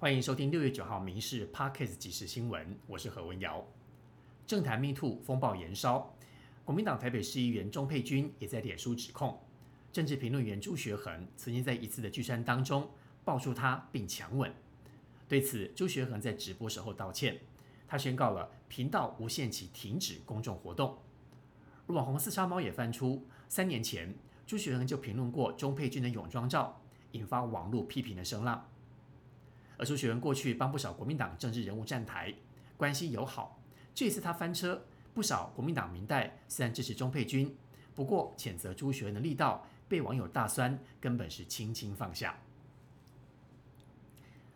欢迎收听六月九号《民事 Parkes 即时新闻》，我是何文瑶。政坛 Me Too 风暴延烧，国民党台北市议员钟佩君也在脸书指控，政治评论员朱学恒曾经在一次的聚餐当中抱住他并强吻。对此，朱学恒在直播时候道歉，他宣告了频道无限期停止公众活动。网红四杀猫也翻出，三年前朱学恒就评论过钟佩君的泳装照，引发网络批评的声浪。而朱学文过去帮不少国民党政治人物站台，关系友好。这次他翻车，不少国民党民代虽然支持钟佩君，不过谴责朱学文的力道被网友大酸，根本是轻轻放下。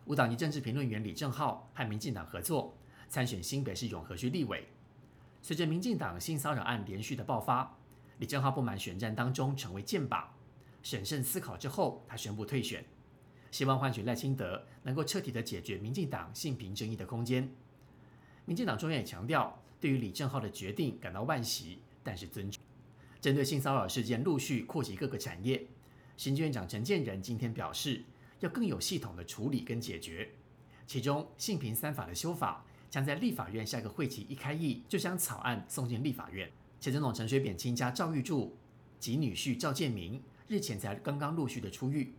无党籍政治评论员李正浩和民进党合作参选新北市永和区立委。随着民进党性骚扰案连续的爆发，李正浩不满选战当中成为箭靶，审慎思考之后，他宣布退选。希望换取赖清德能够彻底的解决民进党性平争议的空间。民进党中央也强调，对于李正浩的决定感到惋惜，但是尊重。针对性骚扰事件陆续扩及各个产业，行政院长陈建仁今天表示，要更有系统的处理跟解决。其中性平三法的修法将在立法院下个会期一开议就将草案送进立法院。前总统陈水扁亲家赵玉柱及女婿赵建明日前才刚刚陆续的出狱。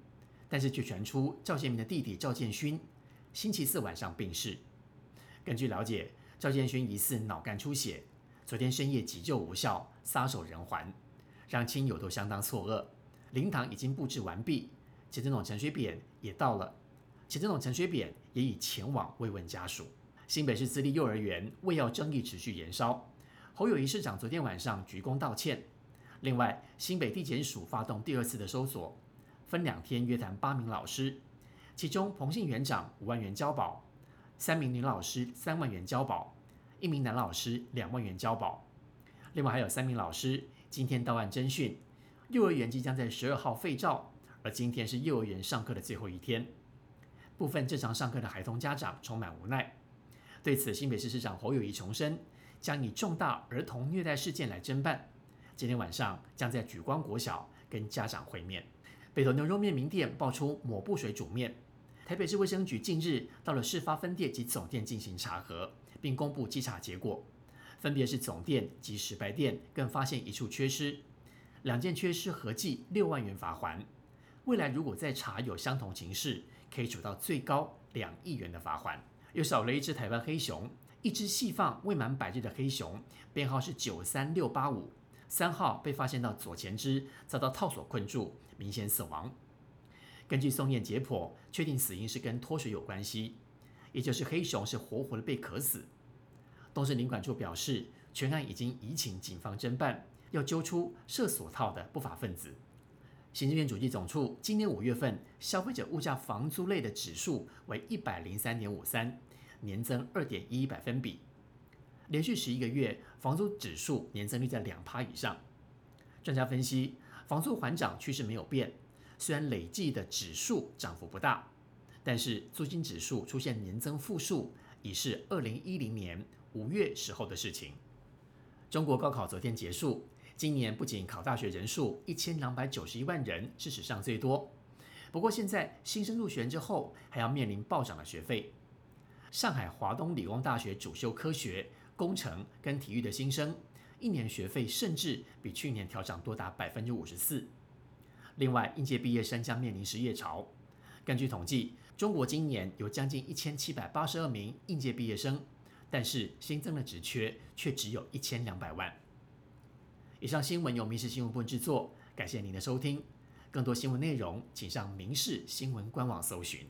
但是却传出赵建明的弟弟赵建勋星期四晚上病逝。根据了解，赵建勋疑似脑干出血，昨天深夜急救无效，撒手人寰，让亲友都相当错愕。灵堂已经布置完毕，前总统陈水扁也到了，前总统陈水扁也已前往慰问家属。新北市私立幼儿园为要争议持续延烧，侯友谊市长昨天晚上鞠躬道歉。另外，新北地检署发动第二次的搜索。分两天约谈八名老师，其中彭姓园长五万元交保，三名女老师三万元交保，一名男老师两万元交保。另外还有三名老师今天到案侦讯。幼儿园即将在十二号废照，而今天是幼儿园上课的最后一天。部分正常上课的孩童家长充满无奈。对此，新北市市长侯友谊重申，将以重大儿童虐待事件来侦办。今天晚上将在举光国小跟家长会面。北投牛肉面名店爆出抹布水煮面，台北市卫生局近日到了事发分店及总店进行查核，并公布稽查结果，分别是总店及石牌店，更发现一处缺失，两件缺失合计六万元罚款。未来如果再查有相同情事，可以处到最高两亿元的罚款。又少了一只台湾黑熊，一只细放未满百日的黑熊，编号是九三六八五。三号被发现到左前肢遭到套索困住，明显死亡。根据送验解剖，确定死因是跟脱水有关系，也就是黑熊是活活的被渴死。东市领馆处表示，全案已经移请警方侦办，要揪出设锁套的不法分子。行政院主计总处今年五月份消费者物价房租类的指数为一百零三点五三，年增二点一百分比。连续十一个月，房租指数年增率在两趴以上。专家分析，房租缓涨趋势没有变，虽然累计的指数涨幅不大，但是租金指数出现年增负数，已是二零一零年五月时候的事情。中国高考昨天结束，今年不仅考大学人数一千两百九十一万人是史上最多，不过现在新生入学之后，还要面临暴涨的学费。上海华东理工大学主修科学。工程跟体育的新生，一年学费甚至比去年调涨多达百分之五十四。另外，应届毕业生将面临失业潮。根据统计，中国今年有将近一千七百八十二名应届毕业生，但是新增的职缺却只有一千两百万。以上新闻由民事新闻部制作，感谢您的收听。更多新闻内容，请上民事新闻官网搜寻。